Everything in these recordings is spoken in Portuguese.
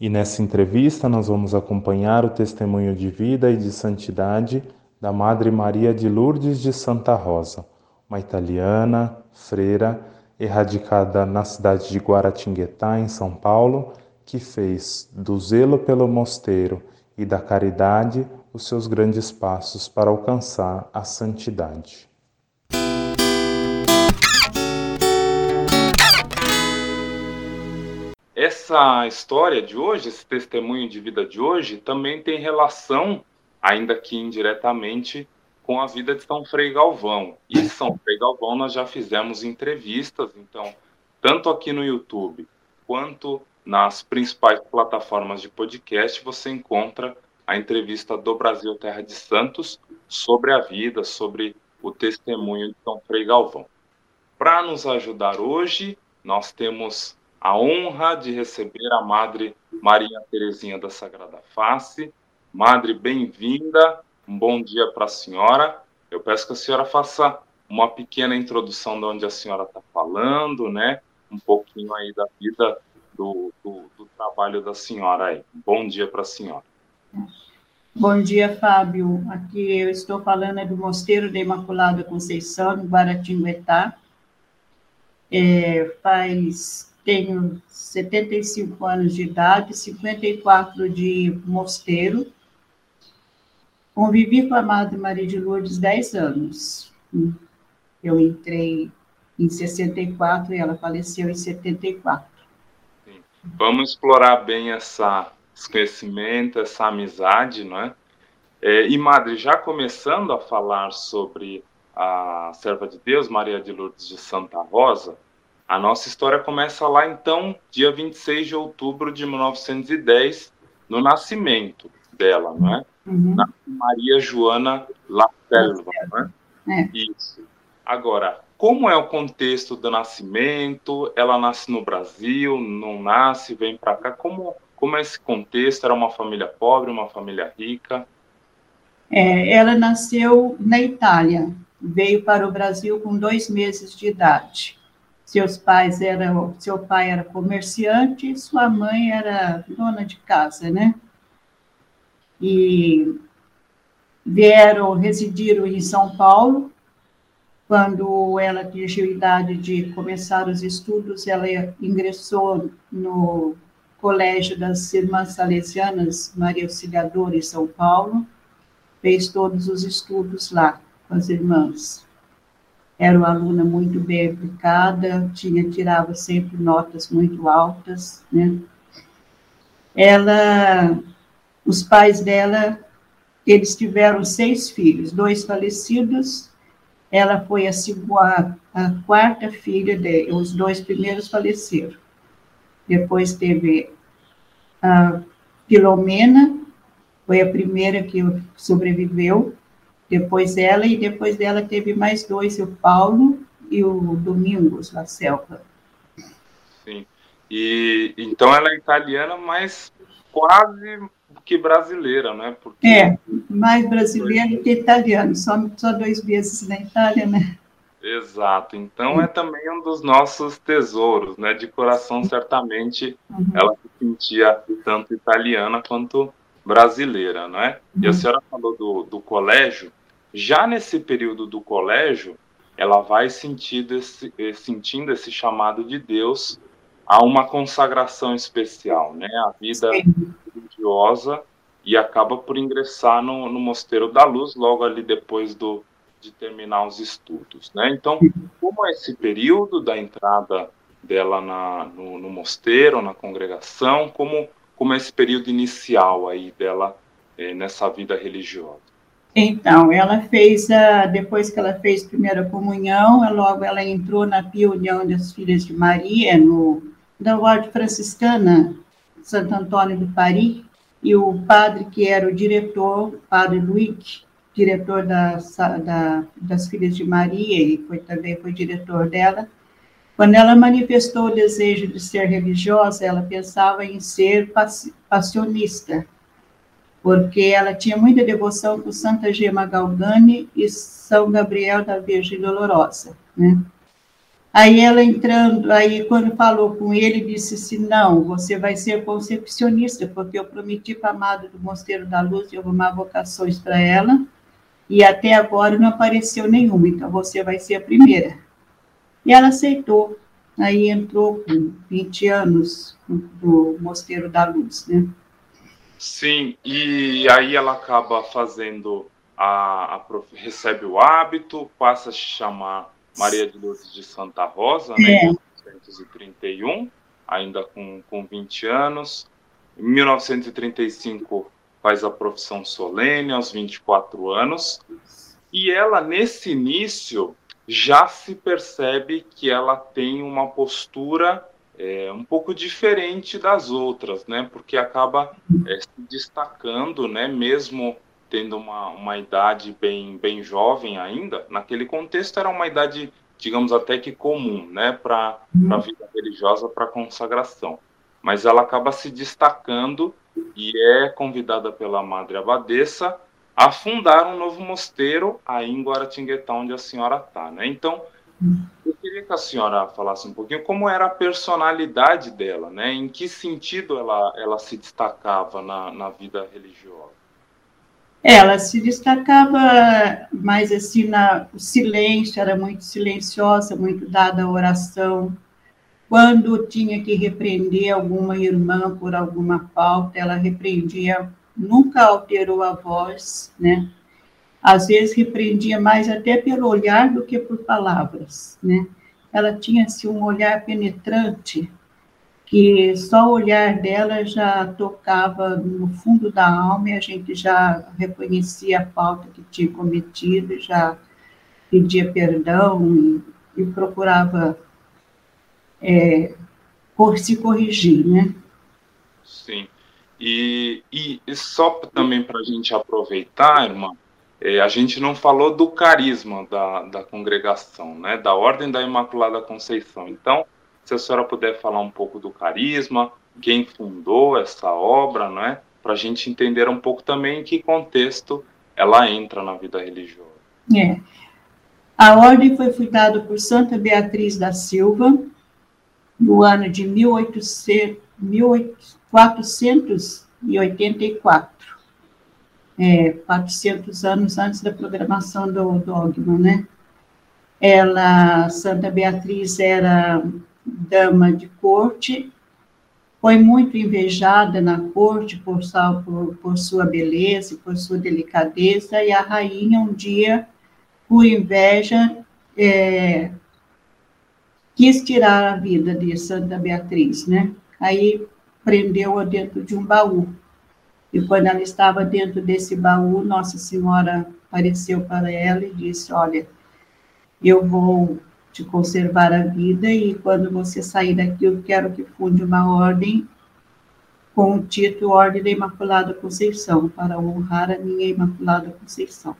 E nessa entrevista nós vamos acompanhar o testemunho de vida e de santidade da Madre Maria de Lourdes de Santa Rosa, uma italiana, freira, erradicada na cidade de Guaratinguetá, em São Paulo, que fez do zelo pelo mosteiro e da caridade os seus grandes passos para alcançar a santidade. Essa história de hoje, esse testemunho de vida de hoje, também tem relação, ainda que indiretamente, com a vida de São Frei Galvão. E São Frei Galvão nós já fizemos entrevistas, então, tanto aqui no YouTube quanto nas principais plataformas de podcast, você encontra a entrevista do Brasil Terra de Santos sobre a vida, sobre o testemunho de São Frei Galvão. Para nos ajudar hoje, nós temos a honra de receber a Madre Maria Terezinha da Sagrada Face. Madre, bem-vinda, um bom dia para a senhora. Eu peço que a senhora faça uma pequena introdução de onde a senhora está falando, né? Um pouquinho aí da vida do, do, do trabalho da senhora aí. Bom dia para a senhora. Bom dia, Fábio. Aqui eu estou falando é do Mosteiro da Imaculada Conceição, em Guaratinguetá. É, faz, tenho 75 anos de idade, 54 de mosteiro. Convivi com a Madre Maria de Lourdes 10 anos. Eu entrei em 64 e ela faleceu em 74. Vamos explorar bem essa, esse conhecimento, essa amizade, não é? é? E, Madre, já começando a falar sobre a serva de Deus, Maria de Lourdes de Santa Rosa, a nossa história começa lá, então, dia 26 de outubro de 1910, no nascimento dela, não é? Uhum. Maria Joana La Selva, não é? é? Isso. Agora, como é o contexto do nascimento? Ela nasce no Brasil, não nasce, vem para cá? Como, como é esse contexto? Era uma família pobre, uma família rica? É, ela nasceu na Itália, veio para o Brasil com dois meses de idade. Seus pais eram, seu pai era comerciante, sua mãe era dona de casa, né? E vieram, residiram em São Paulo, quando ela atingiu a idade de começar os estudos, ela ingressou no Colégio das Irmãs Salesianas Maria Auxiliadora em São Paulo, fez todos os estudos lá com as irmãs. Era uma aluna muito bem aplicada, tinha tirava sempre notas muito altas, né? Ela, os pais dela, eles tiveram seis filhos, dois falecidos ela foi a, a quarta filha de, os dois primeiros faleceram. Depois teve a Filomena, foi a primeira que sobreviveu, depois ela, e depois dela teve mais dois, o Paulo e o Domingos, La Selva. Sim, e então ela é italiana, mas quase que brasileira, né? Porque... É, mais brasileira que italiana, só, só dois meses na Itália, né? Exato, então é também um dos nossos tesouros, né? De coração, certamente, uhum. ela se sentia tanto italiana quanto brasileira, né? Uhum. E a uhum. senhora falou do, do colégio, já nesse período do colégio, ela vai esse, eh, sentindo esse chamado de Deus a uma consagração especial, né? A vida Sim religiosa e acaba por ingressar no, no Mosteiro da Luz logo ali depois do, de terminar os estudos, né? Então, como é esse período da entrada dela na, no, no, mosteiro, na congregação, como, como é esse período inicial aí dela é, nessa vida religiosa? Então, ela fez, a, depois que ela fez primeira comunhão, logo ela entrou na Pia União das Filhas de Maria, no, da Ordem Franciscana, Santo Antônio do Paris, e o padre que era o diretor, o padre Luiz, diretor da, da, das Filhas de Maria, e foi, também foi diretor dela, quando ela manifestou o desejo de ser religiosa, ela pensava em ser passionista, porque ela tinha muita devoção por Santa Gema Galgani e São Gabriel da Virgem Dolorosa, né? Aí ela entrando, aí quando falou com ele, disse assim, não, você vai ser concepcionista, porque eu prometi para a amada do Mosteiro da Luz de arrumar vocações para ela, e até agora não apareceu nenhuma, então você vai ser a primeira. E ela aceitou, aí entrou com 20 anos do Mosteiro da Luz, né? Sim, e aí ela acaba fazendo, a, a recebe o hábito, passa a se chamar Maria de Lourdes de Santa Rosa, né, é. em 1931, ainda com, com 20 anos. Em 1935 faz a profissão solene, aos 24 anos. E ela, nesse início, já se percebe que ela tem uma postura é, um pouco diferente das outras, né? Porque acaba é, se destacando, né? Mesmo tendo uma, uma idade bem, bem jovem ainda, naquele contexto era uma idade, digamos até que comum, né, para a vida religiosa, para a consagração. Mas ela acaba se destacando e é convidada pela Madre Abadesa a fundar um novo mosteiro aí em Guaratinguetá, onde a senhora está, né? Então, eu queria que a senhora falasse um pouquinho como era a personalidade dela, né? Em que sentido ela, ela se destacava na, na vida religiosa? Ela se destacava mais assim na o silêncio, era muito silenciosa, muito dada à oração. Quando tinha que repreender alguma irmã por alguma falta, ela repreendia, nunca alterou a voz, né? Às vezes repreendia mais até pelo olhar do que por palavras, né? Ela tinha assim um olhar penetrante que só o olhar dela já tocava no fundo da alma e a gente já reconhecia a falta que tinha cometido, já pedia perdão e, e procurava é, por se corrigir, né? Sim. E, e, só também para a gente aproveitar, irmã, a gente não falou do carisma da, da congregação, né? Da Ordem da Imaculada Conceição. Então, se a senhora puder falar um pouco do carisma, quem fundou essa obra, né? Para a gente entender um pouco também em que contexto ela entra na vida religiosa. É. A ordem foi fundada por Santa Beatriz da Silva no ano de 1800, 1484. É, 400 anos antes da programação do dogma, né? Ela, Santa Beatriz, era dama de corte, foi muito invejada na corte por, por, por sua beleza, por sua delicadeza, e a rainha um dia, por inveja, é, quis tirar a vida de Santa Beatriz, né? Aí prendeu-a dentro de um baú. E quando ela estava dentro desse baú, Nossa Senhora apareceu para ela e disse: Olha, eu vou de conservar a vida e quando você sair daqui eu quero que funde uma ordem com o título Ordem da Imaculada Conceição, para honrar a minha Imaculada Conceição.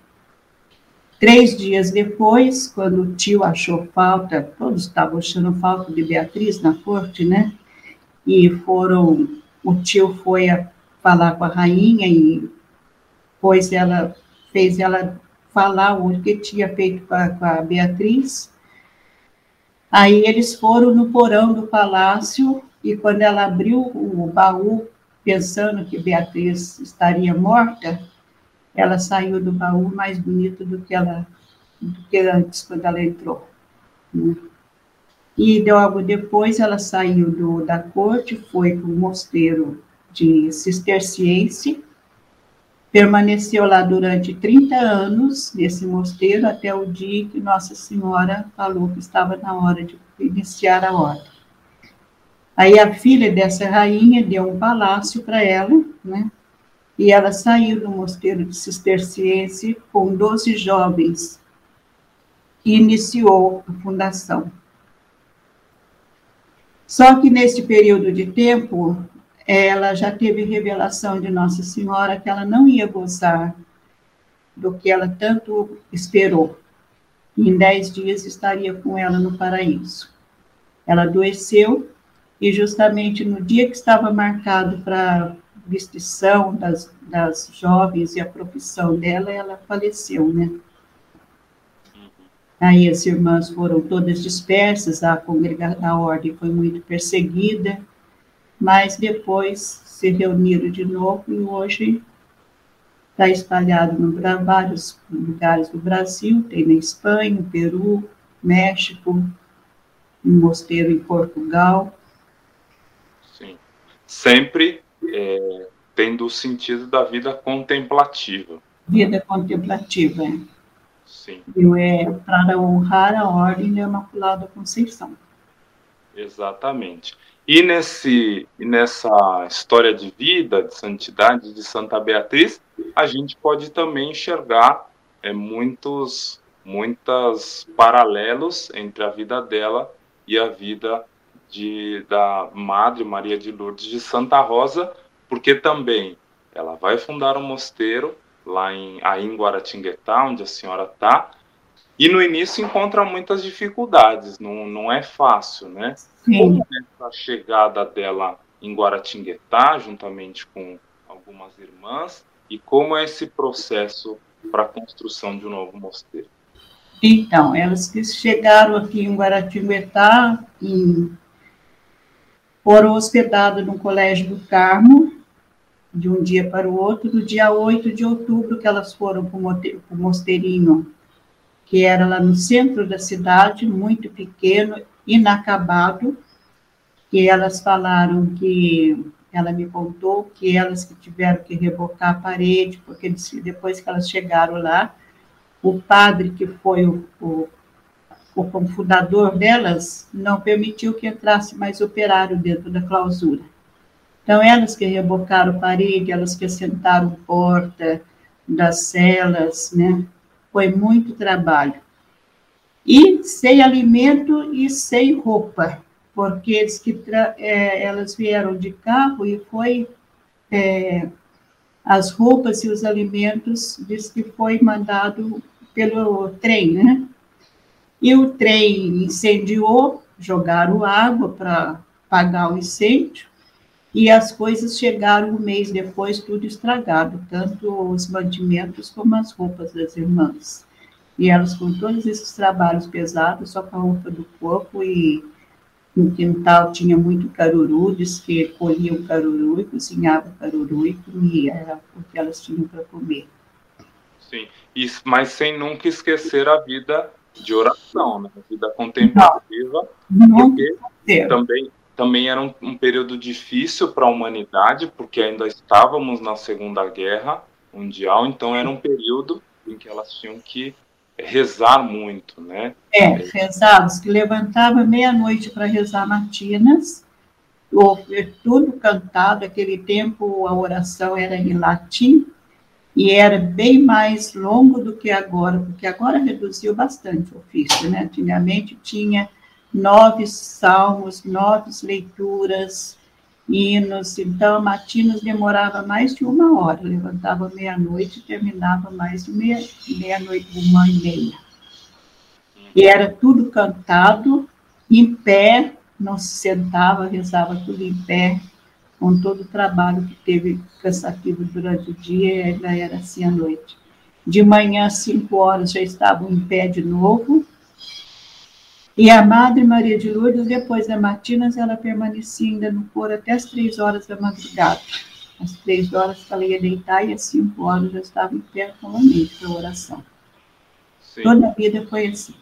Três dias depois, quando o tio achou falta, todos estavam achando falta de Beatriz na corte, né? E foram, o tio foi a falar com a rainha e pois ela fez ela falar o que tinha feito com a, com a Beatriz Aí eles foram no porão do palácio e quando ela abriu o baú, pensando que Beatriz estaria morta, ela saiu do baú mais bonita do que ela do que antes quando ela entrou. Né? E logo depois ela saiu do, da corte, foi para o mosteiro de Cisterciense Permaneceu lá durante 30 anos, nesse mosteiro, até o dia que Nossa Senhora falou que estava na hora de iniciar a ordem. Aí a filha dessa rainha deu um palácio para ela, né? E ela saiu do mosteiro de Cisterciense com 12 jovens e iniciou a fundação. Só que nesse período de tempo, ela já teve revelação de Nossa Senhora que ela não ia gozar do que ela tanto esperou. Em dez dias estaria com ela no paraíso. Ela adoeceu e justamente no dia que estava marcado para a vestição das, das jovens e a profissão dela, ela faleceu, né? Aí as irmãs foram todas dispersas, a, congregação, a ordem foi muito perseguida, mas depois se reuniram de novo e hoje está espalhado em vários lugares do Brasil, tem na Espanha, Peru, México, um mosteiro em Portugal. Sim, sempre é, tendo o sentido da vida contemplativa. Vida contemplativa, é. Sim. é para honrar a Ordem da Imaculada Conceição. Exatamente. E nesse, nessa história de vida, de santidade de Santa Beatriz, a gente pode também enxergar é, muitos, muitos paralelos entre a vida dela e a vida de, da Madre Maria de Lourdes de Santa Rosa, porque também ela vai fundar um mosteiro lá em, aí em Guaratinguetá, onde a senhora está, e no início encontra muitas dificuldades, não, não é fácil, né? Sim. Como essa chegada dela em Guaratinguetá, juntamente com algumas irmãs, e como é esse processo para a construção de um novo mosteiro? Então, elas que chegaram aqui em Guaratinguetá, em, foram hospedadas no Colégio do Carmo, de um dia para o outro, do dia 8 de outubro, que elas foram para o mosteirinho, que era lá no centro da cidade, muito pequeno, inacabado, que elas falaram que, ela me contou que elas que tiveram que rebocar a parede, porque depois que elas chegaram lá, o padre que foi o, o, o fundador delas não permitiu que entrasse mais operário dentro da clausura. Então, elas que rebocaram parede, elas que assentaram porta das celas, né? Foi muito trabalho. E sem alimento e sem roupa, porque eles que é, elas vieram de carro e foi é, as roupas e os alimentos diz que foi mandado pelo trem, né? E o trem incendiou, jogaram água para apagar o incêndio, e as coisas chegaram um mês depois, tudo estragado, tanto os mantimentos como as roupas das irmãs. E elas com todos esses trabalhos pesados, só com a roupa do corpo e no quintal tinha muito caruru, diz que colhiam caruru e cozinhavam caruru e comia, era o que elas tinham para comer. Sim, Isso, mas sem nunca esquecer a vida de oração, né? a vida contemplativa, não, porque também também era um, um período difícil para a humanidade, porque ainda estávamos na Segunda Guerra Mundial, então era um período em que elas tinham que rezar muito, né? É, rezávamos, que levantava meia-noite para rezar matinas, tudo cantado, aquele tempo a oração era em latim, e era bem mais longo do que agora, porque agora reduziu bastante o ofício, né? Antigamente tinha nove salmos, nove leituras, hinos. Então, matinos demorava mais de uma hora, levantava meia-noite e terminava mais de meia-noite, meia uma e meia. E era tudo cantado, em pé, não se sentava, rezava tudo em pé, com todo o trabalho que teve cansativo durante o dia, ainda era assim à noite. De manhã, às cinco horas, já estavam em pé de novo, e a Madre Maria de Lourdes, depois da Matinas, ela permanecia ainda no coro até as três horas da madrugada. Às três horas ela ia deitar e às cinco horas já estava em pé novamente para a oração. Sim. Toda a vida foi assim.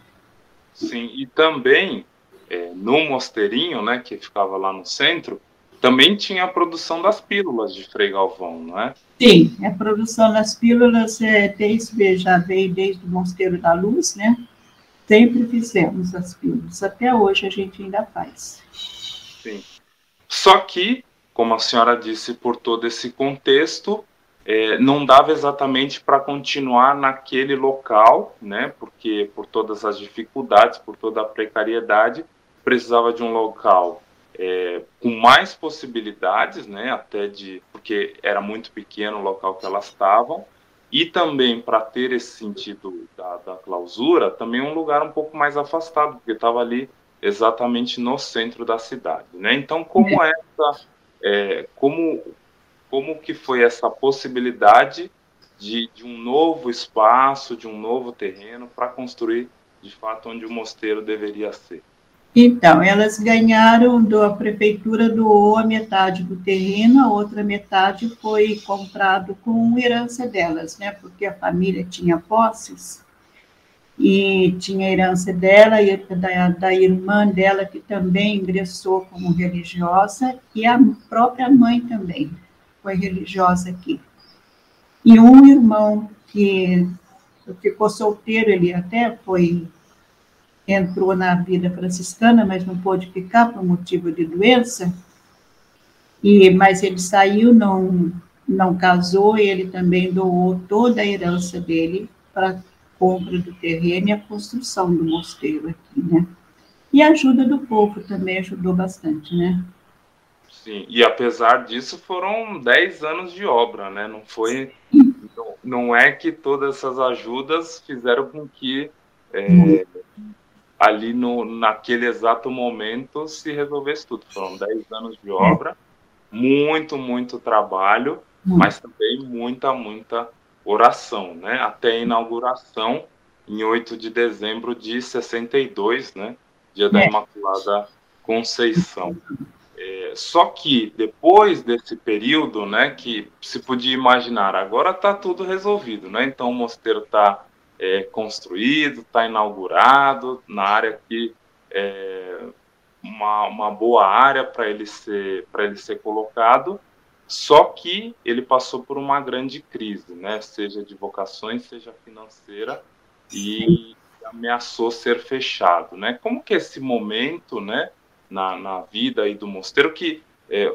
Sim, e também é, no mosteirinho, né, que ficava lá no centro, também tinha a produção das pílulas de Frei Galvão, não é? Sim, a produção das pílulas é, desde, já veio desde o Mosteiro da Luz, né? Sempre fizemos as pílulas, até hoje a gente ainda faz. Sim. Só que, como a senhora disse, por todo esse contexto, é, não dava exatamente para continuar naquele local, né? Porque por todas as dificuldades, por toda a precariedade, precisava de um local é, com mais possibilidades, né? Até de porque era muito pequeno o local que elas estavam e também para ter esse sentido da, da, clausura, também um lugar um pouco mais afastado, porque estava ali exatamente no centro da cidade, né? Então, como é. essa, é, como, como que foi essa possibilidade de, de um novo espaço, de um novo terreno para construir de fato, onde o mosteiro deveria ser. Então, elas ganharam, do, a prefeitura doou a metade do terreno, a outra metade foi comprado com herança delas, né? Porque a família tinha posses e tinha herança dela e da, da irmã dela que também ingressou como religiosa e a própria mãe também foi religiosa aqui. E um irmão que ficou solteiro, ele até foi entrou na vida franciscana, mas não pôde ficar por motivo de doença. E mas ele saiu, não não casou, ele também doou toda a herança dele para compra do terreno e a construção do mosteiro aqui, né? E a ajuda do povo também ajudou bastante, né? Sim, e apesar disso foram 10 anos de obra, né? Não foi não, não é que todas essas ajudas fizeram com que é, ali no, naquele exato momento se resolvesse tudo. Foram 10 anos de obra, muito, muito trabalho, mas também muita, muita oração, né? Até a inauguração em 8 de dezembro de 62, né? Dia da é. Imaculada Conceição. É, só que depois desse período, né, que se podia imaginar, agora está tudo resolvido, né? Então o mosteiro está é, construído, está inaugurado, na área que é uma, uma boa área para ele ser para ele ser colocado. Só que ele passou por uma grande crise, né? Seja de vocações, seja financeira, e ameaçou ser fechado, né? Como que esse momento, né, na, na vida aí do mosteiro que é,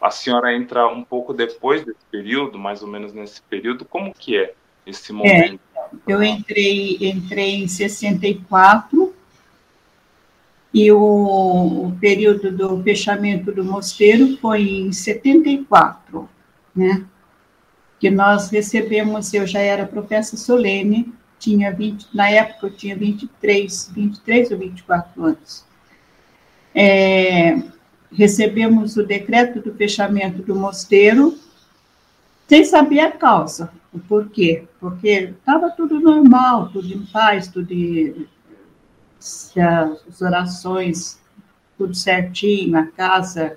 a senhora entra um pouco depois desse período, mais ou menos nesse período, como que é esse momento? É, eu entrei, entrei em 64 e o, o período do fechamento do mosteiro foi em 74, né? Que nós recebemos, eu já era professa solene, tinha 20, na época eu tinha 23, 23 ou 24 anos. É, recebemos o decreto do fechamento do mosteiro sem saber a causa, o porquê. Porque estava tudo normal, tudo em paz, tudo as orações, tudo certinho, a casa,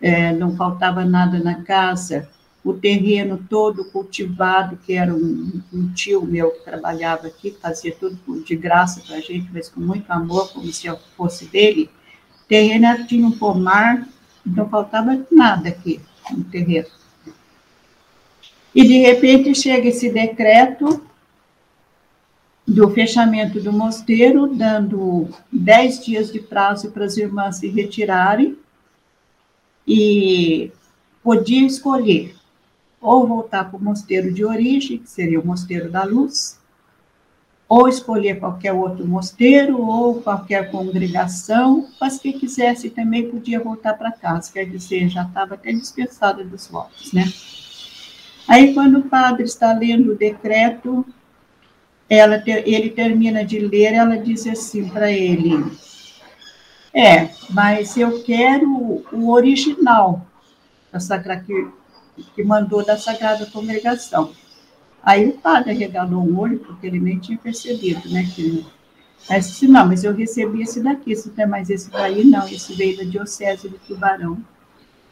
é, não faltava nada na casa, o terreno todo cultivado, que era um, um tio meu que trabalhava aqui, fazia tudo de graça para a gente, mas com muito amor, como se eu fosse dele. O terreno tinha um pomar, não faltava nada aqui no terreno. E, de repente, chega esse decreto do fechamento do mosteiro, dando dez dias de prazo para as irmãs se retirarem, e podia escolher ou voltar para o mosteiro de origem, que seria o Mosteiro da Luz, ou escolher qualquer outro mosteiro, ou qualquer congregação, mas que quisesse também podia voltar para casa, quer dizer, já estava até dispensada dos votos, né? Aí, quando o padre está lendo o decreto, ela, ele termina de ler, ela diz assim para ele: É, mas eu quero o original da Sagrada, que, que mandou da Sagrada Congregação. Aí o padre regalou um olho, porque ele nem tinha percebido, né? Que, aí disse: Não, mas eu recebi esse daqui, se tem mais esse daí, não, esse veio da Diocese de Tubarão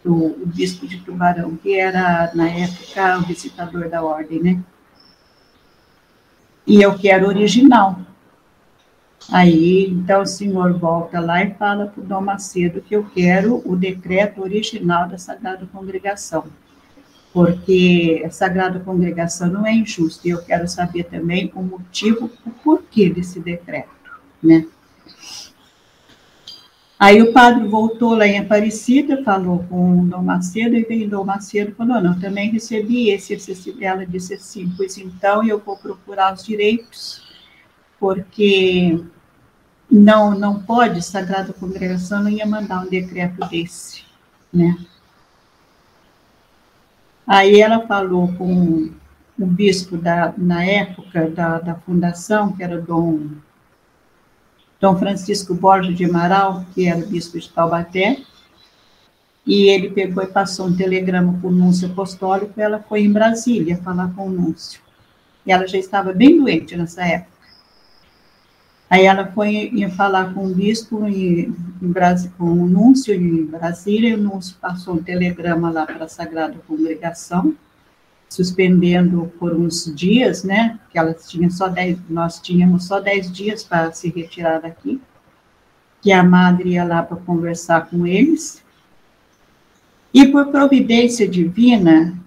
o, o bispo de Tubarão, que era, na época, o visitador da ordem, né? E eu quero original. Aí, então, o senhor volta lá e fala para o Dom Macedo que eu quero o decreto original da Sagrada Congregação, porque a Sagrada Congregação não é injusta, e eu quero saber também o motivo, o porquê desse decreto, né? Aí o padre voltou lá em Aparecida, falou com o Dom Macedo, e veio o Dom Macedo falou, não, também recebi esse, esse, ela disse assim, pois então eu vou procurar os direitos, porque não, não pode, Sagrada Congregação não ia mandar um decreto desse, né? Aí ela falou com o bispo da, na época da, da fundação, que era Dom Dom Francisco Borges de Amaral, que era bispo de Taubaté, e ele pegou e passou um telegrama para o núncio apostólico, ela foi em Brasília falar com o núncio. E ela já estava bem doente nessa época. Aí ela foi falar com o bispo em, em Brasil, com o núncio em Brasília, e o núncio passou um telegrama lá para a Sagrada Congregação, suspendendo por uns dias, né? Que elas tinham só dez, nós tínhamos só dez dias para se retirar daqui, que a madre ia lá para conversar com eles. E por providência divina,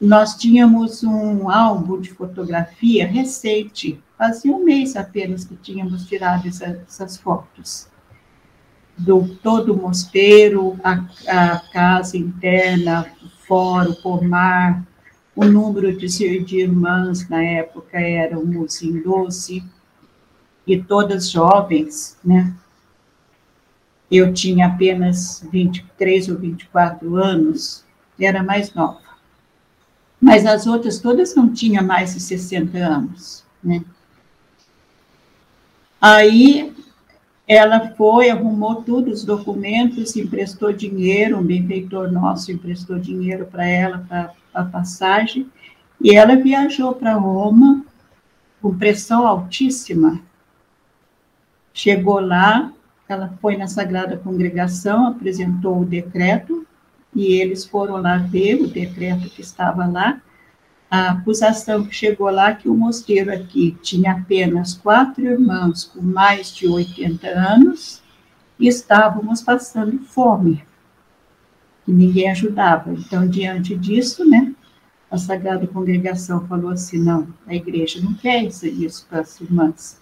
nós tínhamos um álbum de fotografia recente Fazia um mês apenas que tínhamos tirado essa, essas fotos. Do todo o mosteiro, a, a casa interna, o fórum, o pomar, o número de, de irmãs na época éramos em 12, e todas jovens, né? Eu tinha apenas 23 ou 24 anos, era mais nova. Mas as outras todas não tinham mais de 60 anos, né? Aí ela foi, arrumou todos os documentos, emprestou dinheiro, um benfeitor nosso emprestou dinheiro para ela, para a passagem, e ela viajou para Roma com pressão altíssima. Chegou lá, ela foi na Sagrada Congregação, apresentou o decreto, e eles foram lá ver o decreto que estava lá, a acusação que chegou lá que o mosteiro aqui tinha apenas quatro irmãos com mais de 80 anos e estávamos passando fome, e ninguém ajudava. Então, diante disso, né, a Sagrada Congregação falou assim, não, a igreja não quer isso para as irmãs,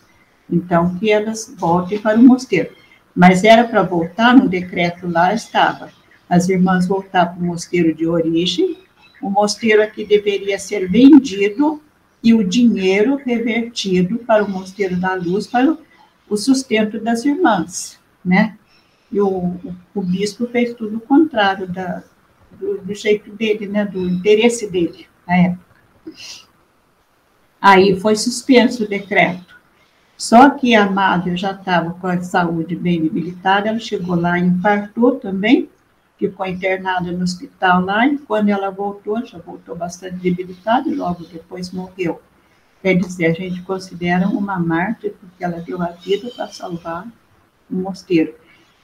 então que elas voltem para o mosteiro. Mas era para voltar, no decreto lá estava, as irmãs voltar para o mosteiro de origem, o mosteiro aqui deveria ser vendido e o dinheiro revertido para o Mosteiro da Luz, para o sustento das irmãs, né? E o, o, o bispo fez tudo o contrário da, do, do, jeito dele, né? Do interesse dele na época. Aí foi suspenso o decreto. Só que a madre já estava com a saúde bem debilitada, ela chegou lá e infartou também, ficou internada no hospital lá, e quando ela voltou, já voltou bastante debilitada, e logo depois morreu. Quer dizer, a gente considera uma mártir, porque ela deu a vida para salvar o mosteiro.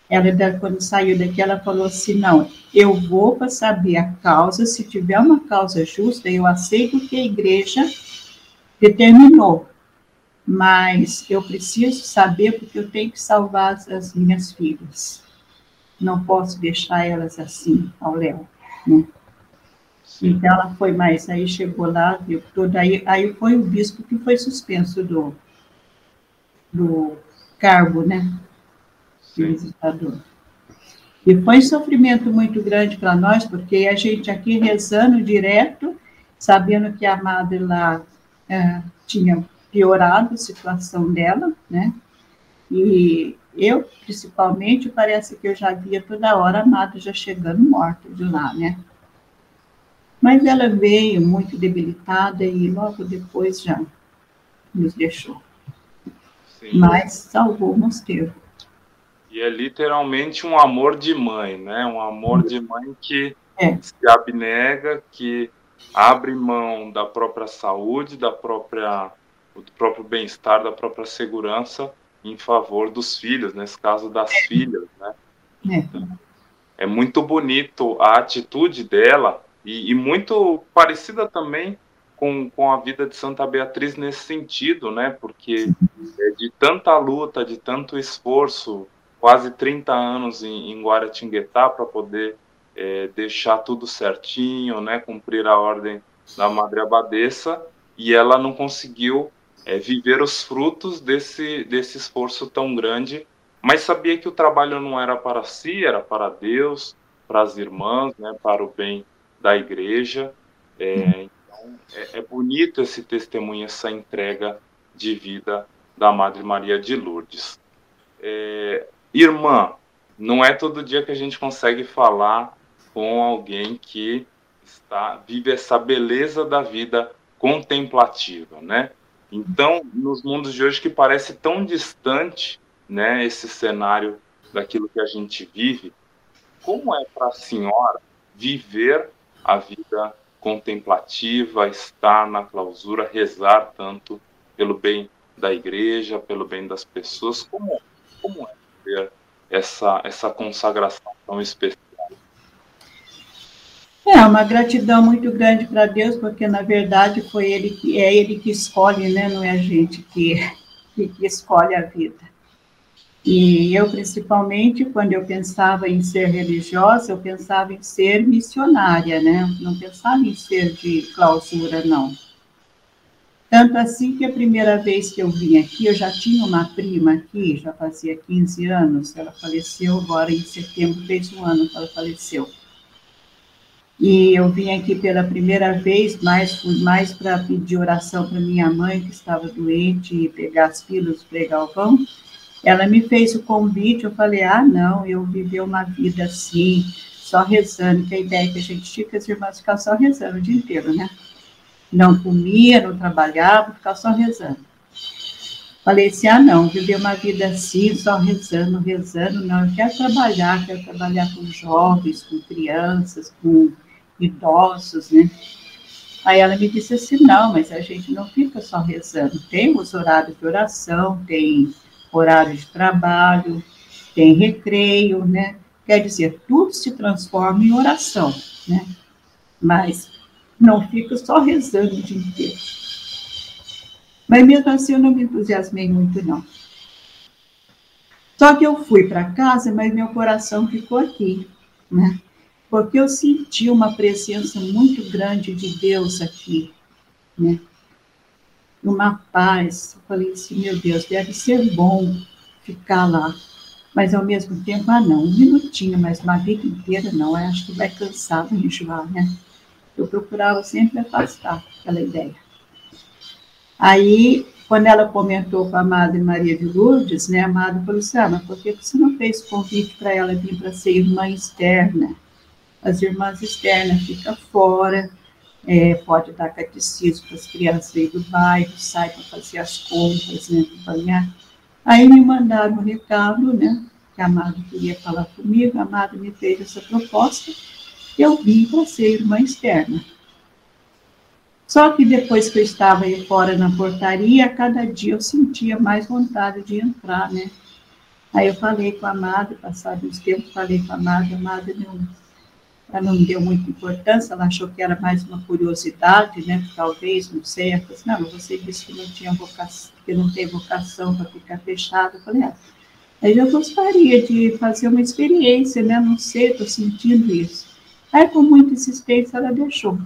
Ela, quando saiu daqui, ela falou assim, não, eu vou para saber a causa, se tiver uma causa justa, eu aceito que a igreja determinou, mas eu preciso saber porque eu tenho que salvar as minhas filhas não posso deixar elas assim ao léu, né? Então ela foi mais, aí chegou lá, viu tudo, aí, aí foi o bispo que foi suspenso do, do cargo, né? Visitador. E foi um sofrimento muito grande para nós, porque a gente aqui rezando direto, sabendo que a madre lá é, tinha piorado a situação dela, né? E eu, principalmente, parece que eu já via toda hora a amada já chegando morta de lá, né? Mas ela veio muito debilitada e logo depois já nos deixou. Sim. Mas salvou o mosteiro. E é literalmente um amor de mãe, né? Um amor de mãe que é. se abnega, que abre mão da própria saúde, da própria do próprio bem-estar, da própria segurança em favor dos filhos, nesse caso das é. filhas, né? É. Então, é muito bonito a atitude dela e, e, muito parecida também com, com a vida de Santa Beatriz nesse sentido, né? Porque é de tanta luta, de tanto esforço, quase 30 anos em, em Guaratinguetá para poder é, deixar tudo certinho, né? Cumprir a ordem da Madre Abadesa e ela não conseguiu é, viver os frutos desse, desse esforço tão grande, mas sabia que o trabalho não era para si, era para Deus, para as irmãs, né, para o bem da igreja. É, então, é, é bonito esse testemunho, essa entrega de vida da Madre Maria de Lourdes. É, irmã, não é todo dia que a gente consegue falar com alguém que está vive essa beleza da vida contemplativa, né? Então, nos mundos de hoje que parece tão distante, né, esse cenário daquilo que a gente vive, como é para a senhora viver a vida contemplativa, estar na clausura, rezar tanto pelo bem da igreja, pelo bem das pessoas. Como, como é essa, essa consagração tão especial? É uma gratidão muito grande para Deus, porque na verdade foi ele que é ele que escolhe, né? Não é a gente que, que escolhe a vida. E eu, principalmente, quando eu pensava em ser religiosa, eu pensava em ser missionária, né? Não pensava em ser de clausura, não. Tanto assim que a primeira vez que eu vim aqui, eu já tinha uma prima aqui, já fazia 15 anos, ela faleceu agora em setembro, fez um ano que ela faleceu. E eu vim aqui pela primeira vez, mais mais para pedir oração para minha mãe, que estava doente, e pegar as pílulas para Galvão. Ela me fez o convite, eu falei, ah, não, eu vivi uma vida assim, só rezando, que a ideia é que a gente que as irmãs ficavam só rezando o dia inteiro, né? Não comia, não trabalhava, ficava só rezando. Falei assim, ah, não, viver uma vida assim, só rezando, rezando, não, eu quero trabalhar, quero trabalhar com jovens, com crianças, com idosos, né? Aí ela me disse assim, não, mas a gente não fica só rezando, tem os horários de oração, tem horário de trabalho, tem recreio, né? Quer dizer, tudo se transforma em oração, né? Mas não fica só rezando o dia inteiro. Mas mesmo assim eu não me entusiasmei muito, não. Só que eu fui para casa, mas meu coração ficou aqui, né? porque eu senti uma presença muito grande de Deus aqui, né? Uma paz. Eu falei assim, meu Deus, deve ser bom ficar lá. Mas ao mesmo tempo, ah não, um minutinho, mas uma vida inteira não, eu acho que vai cansar, vai enjoar, né? Eu procurava sempre afastar aquela ideia. Aí, quando ela comentou com a Madre Maria de Lourdes, né, a Madre falou assim, ah, mas por que você não fez convite para ela vir para ser irmã externa? as irmãs externas ficam fora, é, pode dar catecismo para as crianças aí do bairro, sai para fazer as compras, né, acompanhar. Aí me mandaram um recado, né, que a Amado queria falar comigo, a Amado me fez essa proposta, eu vim para ser irmã externa. Só que depois que eu estava aí fora na portaria, cada dia eu sentia mais vontade de entrar, né? Aí eu falei com a Amado, passado uns tempos, falei com a Amado, a Amado não ela não deu muita importância, ela achou que era mais uma curiosidade, né? Talvez, não sei. Ela falou assim, não, você disse que não tinha vocação, que não tem vocação para ficar fechada. Eu falei, ah, aí eu gostaria de fazer uma experiência, né? Não sei, estou sentindo isso. Aí, com muita insistência, ela deixou.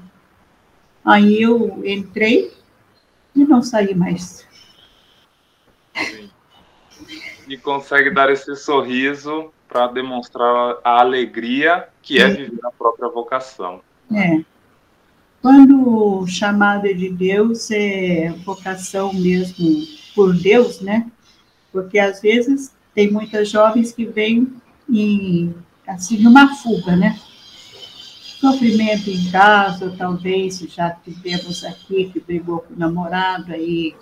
Aí eu entrei e não saí mais. E consegue dar esse sorriso para demonstrar a alegria que é viver a própria vocação. É. Quando chamada de Deus é vocação mesmo por Deus, né? Porque às vezes tem muitas jovens que vêm em assim numa fuga, né? Sofrimento em casa, talvez já tivemos aqui que brigou com o namorado aí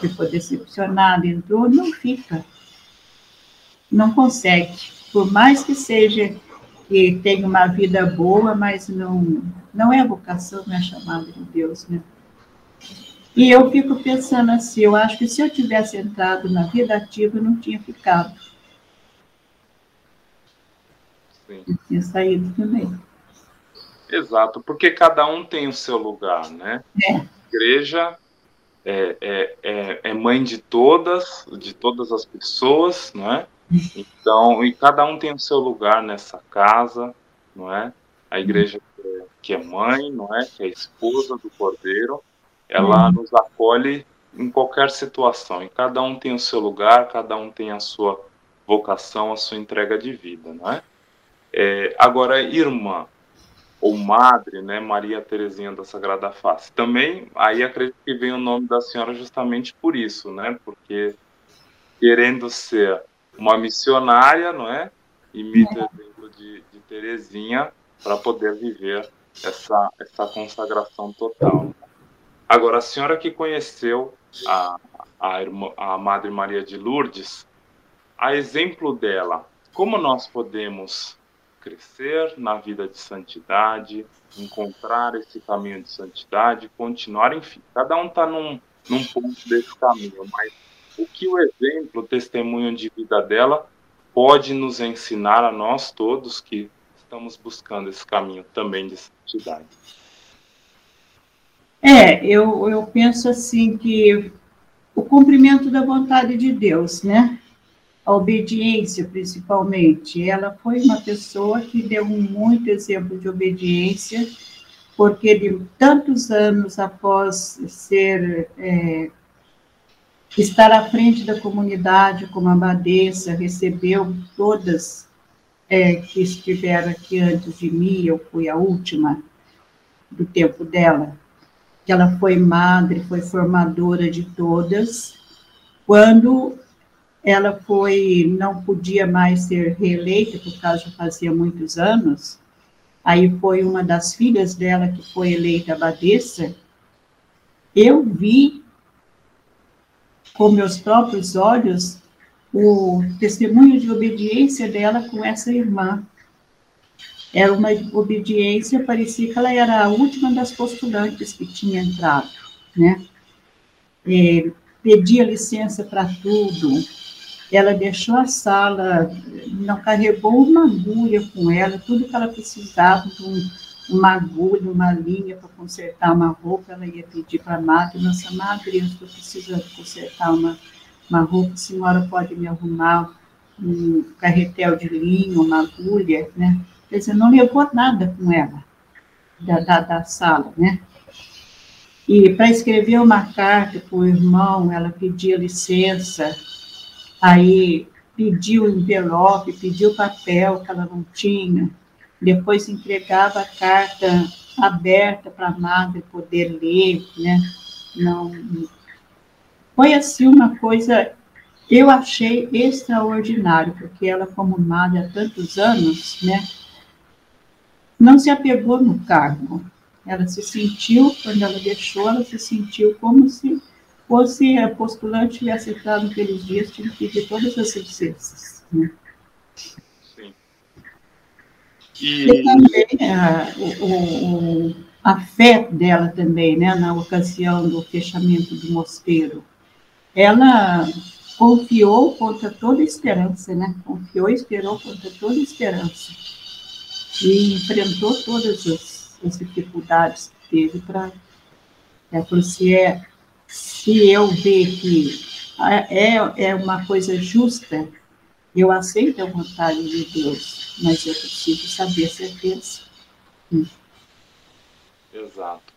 ficou decepcionado, entrou, não fica, não consegue por mais que seja que tenha uma vida boa, mas não, não é vocação, não é chamada de Deus, né? E eu fico pensando assim, eu acho que se eu tivesse entrado na vida ativa, eu não tinha ficado. Sim. Eu tinha saído também. Exato, porque cada um tem o seu lugar, né? É. A igreja é, é, é, é mãe de todas, de todas as pessoas, não é? Então, e cada um tem o seu lugar nessa casa, não é? A igreja que é mãe, não é? Que é esposa do cordeiro, ela uhum. nos acolhe em qualquer situação. E cada um tem o seu lugar, cada um tem a sua vocação, a sua entrega de vida, não é? é agora, irmã ou madre, né, Maria Terezinha da Sagrada Face. Também, aí acredito que vem o nome da senhora justamente por isso, né? Porque querendo ser uma missionária, não é? Imita o exemplo de, de Terezinha para poder viver essa, essa consagração total. Agora, a senhora que conheceu a, a, irmã, a Madre Maria de Lourdes, a exemplo dela, como nós podemos crescer na vida de santidade, encontrar esse caminho de santidade, continuar, enfim, cada um está num, num ponto desse caminho, mas o que o exemplo, o testemunho de vida dela pode nos ensinar a nós todos que estamos buscando esse caminho também de santidade. É, eu, eu penso assim que o cumprimento da vontade de Deus, né? A obediência, principalmente. Ela foi uma pessoa que deu muito exemplo de obediência, porque de tantos anos após ser é, estar à frente da comunidade como abadesa, recebeu todas é, que estiveram aqui antes de mim, eu fui a última do tempo dela que ela foi madre, foi formadora de todas. Quando ela foi, não podia mais ser reeleita, por causa já fazia muitos anos, aí foi uma das filhas dela que foi eleita abadesa, eu vi com meus próprios olhos o testemunho de obediência dela com essa irmã. Era uma obediência, parecia que ela era a última das postulantes que tinha entrado, né? É, pedia licença para tudo, ela deixou a sala, não carregou uma agulha com ela, tudo que ela precisava, um, uma agulha, uma linha para consertar uma roupa, ela ia pedir para a madre, nossa madre, eu estou precisando consertar uma, uma roupa, a senhora pode me arrumar um carretel de linho, uma agulha, né? Quer dizer, não levou nada com ela, da, da, da sala, né? E para escrever uma carta para o irmão, ela pedia licença, aí pediu envelope, pediu papel que ela não tinha, depois entregava a carta aberta para a madre poder ler, né? Não, foi assim uma coisa, eu achei extraordinário, porque ela como madre há tantos anos, né? não se apegou no cargo. Ela se sentiu, quando ela deixou, ela se sentiu como se fosse a postulante tivesse entrado naqueles dias, tinha que pedir todas as licenças. Né? Sim. E... e também a, o, o, a fé dela também, né, na ocasião do fechamento do mosteiro. Ela confiou contra toda esperança, né? Confiou e esperou contra toda esperança e enfrentou todas as, as dificuldades que teve para. É, se, é, se eu ver que é, é uma coisa justa, eu aceito a vontade de Deus, mas eu preciso saber a certeza. Hum. Exato.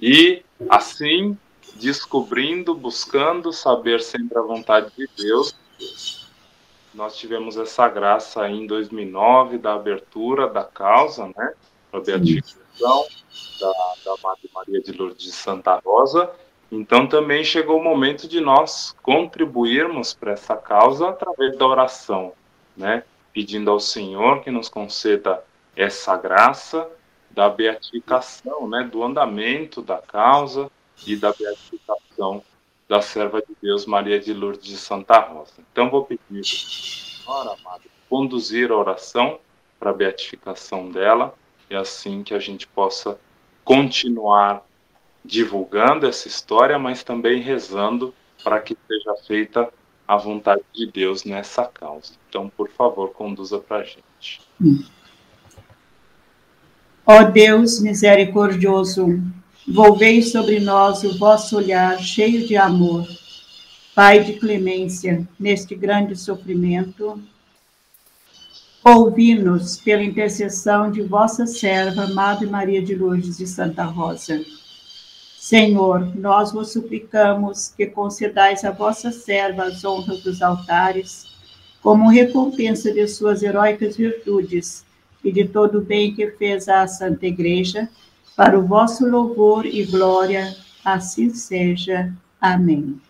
E assim, descobrindo, buscando saber sempre a vontade de Deus, nós tivemos essa graça em 2009 da abertura da causa, né, para a beatificação da, da Madre Maria de Lourdes de Santa Rosa. Então também chegou o momento de nós contribuirmos para essa causa através da oração, né, pedindo ao Senhor que nos conceda essa graça da beatificação, né, do andamento da causa e da beatificação da serva de Deus Maria de Lourdes de Santa Rosa. Então vou pedir, Senhora amada, conduzir a oração para a beatificação dela e assim que a gente possa continuar divulgando essa história, mas também rezando para que seja feita a vontade de Deus nessa causa. Então, por favor, conduza para a gente. Ó Deus misericordioso, Volvei sobre nós o vosso olhar cheio de amor. Pai de clemência, neste grande sofrimento, ouvi-nos pela intercessão de vossa serva, Madre Maria de Lourdes de Santa Rosa. Senhor, nós vos suplicamos que concedais a vossa serva as honras dos altares, como recompensa de suas heróicas virtudes e de todo o bem que fez à Santa Igreja, para o vosso louvor e glória, assim seja. Amém.